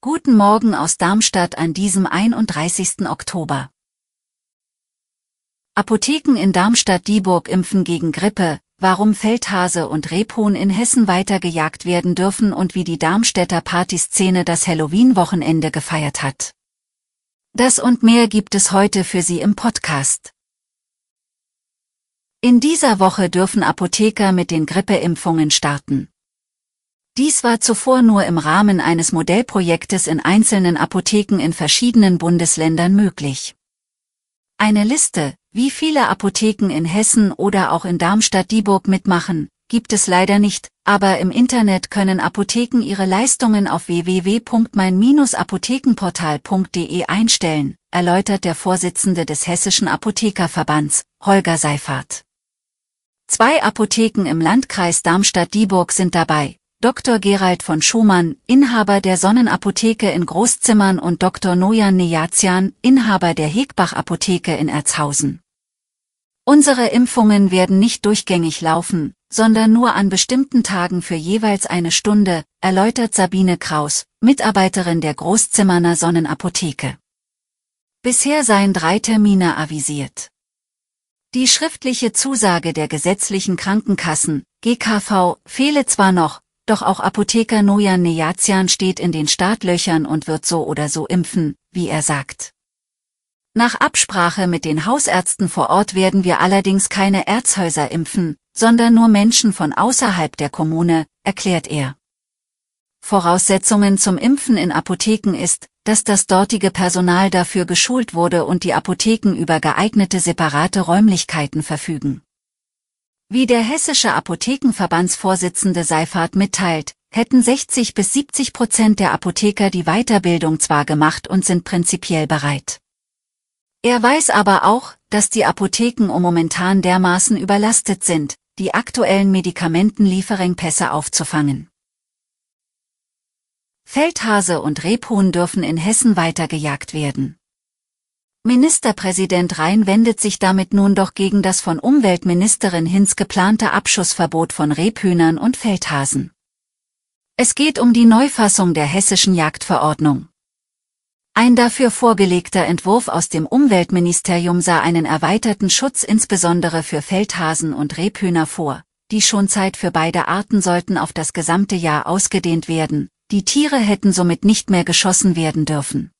Guten Morgen aus Darmstadt an diesem 31. Oktober. Apotheken in Darmstadt-Dieburg impfen gegen Grippe, warum Feldhase und Rebhuhn in Hessen weitergejagt werden dürfen und wie die Darmstädter Partyszene das Halloween-Wochenende gefeiert hat. Das und mehr gibt es heute für Sie im Podcast. In dieser Woche dürfen Apotheker mit den Grippeimpfungen starten. Dies war zuvor nur im Rahmen eines Modellprojektes in einzelnen Apotheken in verschiedenen Bundesländern möglich. Eine Liste, wie viele Apotheken in Hessen oder auch in Darmstadt-Dieburg mitmachen, gibt es leider nicht, aber im Internet können Apotheken ihre Leistungen auf www.mein-apothekenportal.de einstellen, erläutert der Vorsitzende des Hessischen Apothekerverbands, Holger Seifert. Zwei Apotheken im Landkreis Darmstadt-Dieburg sind dabei. Dr. Gerald von Schumann, Inhaber der Sonnenapotheke in Großzimmern und Dr. Nojan Nejazian, Inhaber der Hegbach Apotheke in Erzhausen. Unsere Impfungen werden nicht durchgängig laufen, sondern nur an bestimmten Tagen für jeweils eine Stunde, erläutert Sabine Kraus, Mitarbeiterin der Großzimmerner Sonnenapotheke. Bisher seien drei Termine avisiert. Die schriftliche Zusage der gesetzlichen Krankenkassen, GKV, fehle zwar noch, doch auch Apotheker Nojan Nejazian steht in den Startlöchern und wird so oder so impfen, wie er sagt. Nach Absprache mit den Hausärzten vor Ort werden wir allerdings keine Erzhäuser impfen, sondern nur Menschen von außerhalb der Kommune, erklärt er. Voraussetzungen zum Impfen in Apotheken ist, dass das dortige Personal dafür geschult wurde und die Apotheken über geeignete separate Räumlichkeiten verfügen. Wie der hessische Apothekenverbandsvorsitzende Seifert mitteilt, hätten 60 bis 70 Prozent der Apotheker die Weiterbildung zwar gemacht und sind prinzipiell bereit. Er weiß aber auch, dass die Apotheken momentan dermaßen überlastet sind, die aktuellen Medikamentenlieferengpässe aufzufangen. Feldhase und Rebhuhn dürfen in Hessen weitergejagt werden. Ministerpräsident Rhein wendet sich damit nun doch gegen das von Umweltministerin Hinz geplante Abschussverbot von Rebhühnern und Feldhasen. Es geht um die Neufassung der hessischen Jagdverordnung. Ein dafür vorgelegter Entwurf aus dem Umweltministerium sah einen erweiterten Schutz insbesondere für Feldhasen und Rebhühner vor, die Schonzeit für beide Arten sollten auf das gesamte Jahr ausgedehnt werden, die Tiere hätten somit nicht mehr geschossen werden dürfen.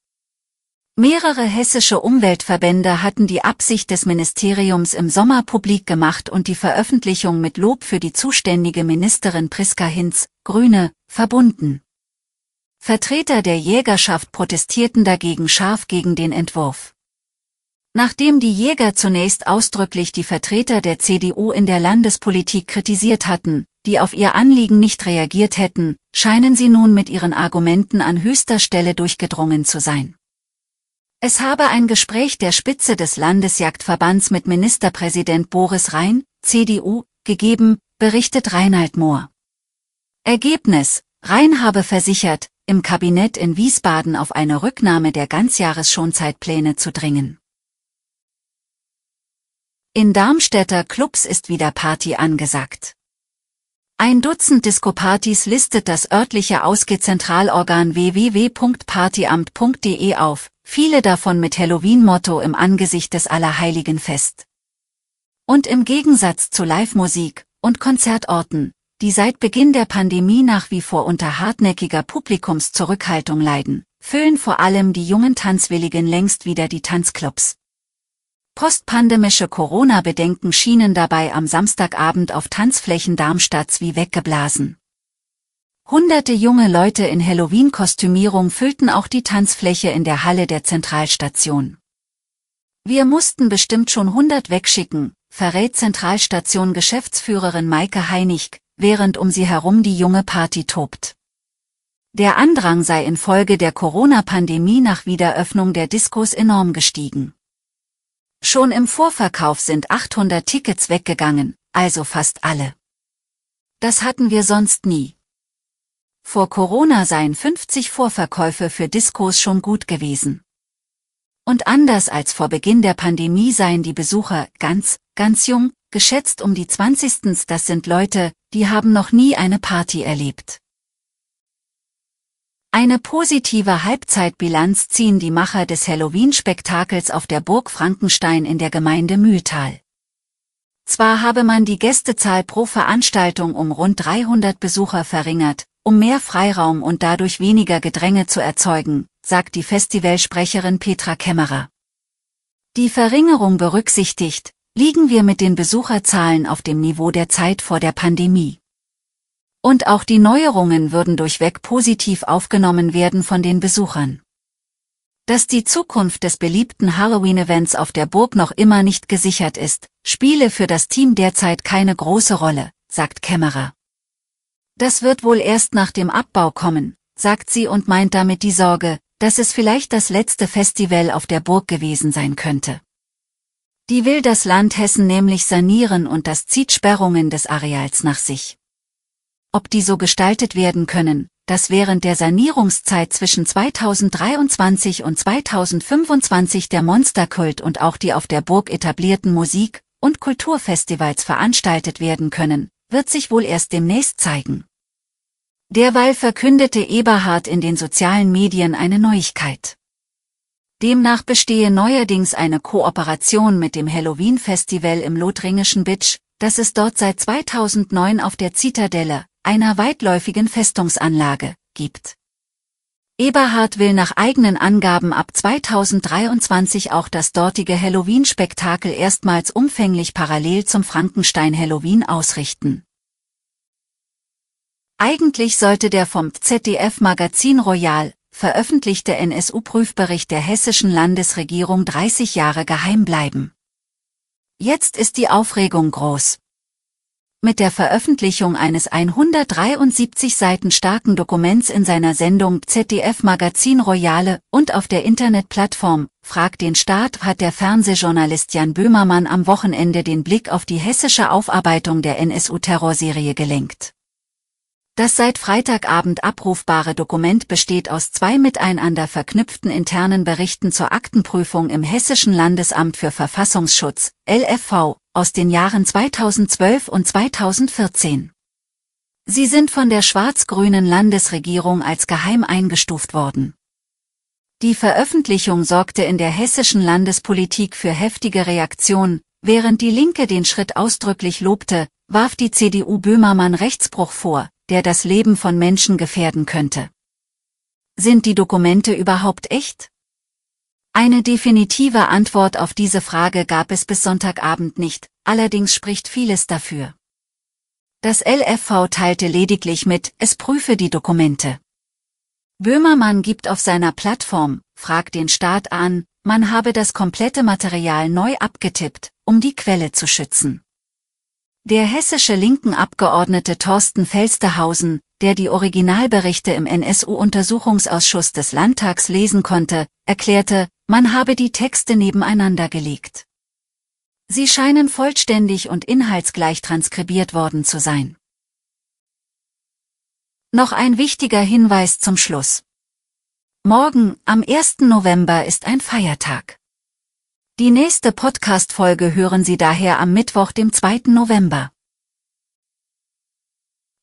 Mehrere hessische Umweltverbände hatten die Absicht des Ministeriums im Sommer publik gemacht und die Veröffentlichung mit Lob für die zuständige Ministerin Priska Hinz, Grüne, verbunden. Vertreter der Jägerschaft protestierten dagegen scharf gegen den Entwurf. Nachdem die Jäger zunächst ausdrücklich die Vertreter der CDU in der Landespolitik kritisiert hatten, die auf ihr Anliegen nicht reagiert hätten, scheinen sie nun mit ihren Argumenten an höchster Stelle durchgedrungen zu sein. Es habe ein Gespräch der Spitze des Landesjagdverbands mit Ministerpräsident Boris Rhein, CDU, gegeben, berichtet Reinhard Mohr. Ergebnis, Rhein habe versichert, im Kabinett in Wiesbaden auf eine Rücknahme der Ganzjahresschonzeitpläne zu dringen. In Darmstädter Clubs ist wieder Party angesagt. Ein Dutzend Disco-Partys listet das örtliche Ausgeh-Zentralorgan www.partyamt.de auf, viele davon mit Halloween-Motto im Angesicht des Allerheiligenfest. Und im Gegensatz zu Live-Musik und Konzertorten, die seit Beginn der Pandemie nach wie vor unter hartnäckiger Publikumszurückhaltung leiden, füllen vor allem die jungen Tanzwilligen längst wieder die Tanzclubs. Postpandemische Corona-Bedenken schienen dabei am Samstagabend auf Tanzflächen Darmstadts wie weggeblasen. Hunderte junge Leute in Halloween-Kostümierung füllten auch die Tanzfläche in der Halle der Zentralstation. Wir mussten bestimmt schon hundert wegschicken, verrät Zentralstation-Geschäftsführerin Maike Heinig, während um sie herum die junge Party tobt. Der Andrang sei infolge der Corona-Pandemie nach Wiederöffnung der Diskos enorm gestiegen. Schon im Vorverkauf sind 800 Tickets weggegangen, also fast alle. Das hatten wir sonst nie. Vor Corona seien 50 Vorverkäufe für Diskos schon gut gewesen. Und anders als vor Beginn der Pandemie seien die Besucher ganz, ganz jung, geschätzt um die 20. Das sind Leute, die haben noch nie eine Party erlebt. Eine positive Halbzeitbilanz ziehen die Macher des Halloween-Spektakels auf der Burg Frankenstein in der Gemeinde Mühltal. Zwar habe man die Gästezahl pro Veranstaltung um rund 300 Besucher verringert, um mehr Freiraum und dadurch weniger Gedränge zu erzeugen, sagt die Festivalsprecherin Petra Kämmerer. Die Verringerung berücksichtigt, liegen wir mit den Besucherzahlen auf dem Niveau der Zeit vor der Pandemie. Und auch die Neuerungen würden durchweg positiv aufgenommen werden von den Besuchern. Dass die Zukunft des beliebten Halloween-Events auf der Burg noch immer nicht gesichert ist, spiele für das Team derzeit keine große Rolle, sagt Kämmerer. Das wird wohl erst nach dem Abbau kommen, sagt sie und meint damit die Sorge, dass es vielleicht das letzte Festival auf der Burg gewesen sein könnte. Die will das Land Hessen nämlich sanieren und das zieht Sperrungen des Areals nach sich. Ob die so gestaltet werden können, dass während der Sanierungszeit zwischen 2023 und 2025 der Monsterkult und auch die auf der Burg etablierten Musik- und Kulturfestivals veranstaltet werden können, wird sich wohl erst demnächst zeigen. Derweil verkündete Eberhard in den sozialen Medien eine Neuigkeit. Demnach bestehe neuerdings eine Kooperation mit dem Halloween-Festival im lothringischen Bitsch, das es dort seit 2009 auf der Zitadelle, einer weitläufigen Festungsanlage, gibt. Eberhard will nach eigenen Angaben ab 2023 auch das dortige Halloween-Spektakel erstmals umfänglich parallel zum Frankenstein Halloween ausrichten. Eigentlich sollte der vom ZDF Magazin Royal veröffentlichte NSU-Prüfbericht der hessischen Landesregierung 30 Jahre geheim bleiben. Jetzt ist die Aufregung groß. Mit der Veröffentlichung eines 173 Seiten starken Dokuments in seiner Sendung ZDF Magazin Royale und auf der Internetplattform Frag den Staat hat der Fernsehjournalist Jan Böhmermann am Wochenende den Blick auf die hessische Aufarbeitung der NSU-Terrorserie gelenkt. Das seit Freitagabend abrufbare Dokument besteht aus zwei miteinander verknüpften internen Berichten zur Aktenprüfung im Hessischen Landesamt für Verfassungsschutz, LFV, aus den Jahren 2012 und 2014. Sie sind von der schwarz-grünen Landesregierung als geheim eingestuft worden. Die Veröffentlichung sorgte in der hessischen Landespolitik für heftige Reaktionen, während die Linke den Schritt ausdrücklich lobte, warf die CDU Böhmermann Rechtsbruch vor, der das Leben von Menschen gefährden könnte. Sind die Dokumente überhaupt echt? Eine definitive Antwort auf diese Frage gab es bis Sonntagabend nicht, allerdings spricht vieles dafür. Das LFV teilte lediglich mit, es prüfe die Dokumente. Böhmermann gibt auf seiner Plattform, fragt den Staat an, man habe das komplette Material neu abgetippt, um die Quelle zu schützen. Der hessische linken Abgeordnete Thorsten Felstehausen, der die Originalberichte im NSU-Untersuchungsausschuss des Landtags lesen konnte, erklärte, man habe die Texte nebeneinander gelegt. Sie scheinen vollständig und inhaltsgleich transkribiert worden zu sein. Noch ein wichtiger Hinweis zum Schluss. Morgen, am 1. November, ist ein Feiertag. Die nächste Podcast-Folge hören Sie daher am Mittwoch, dem 2. November.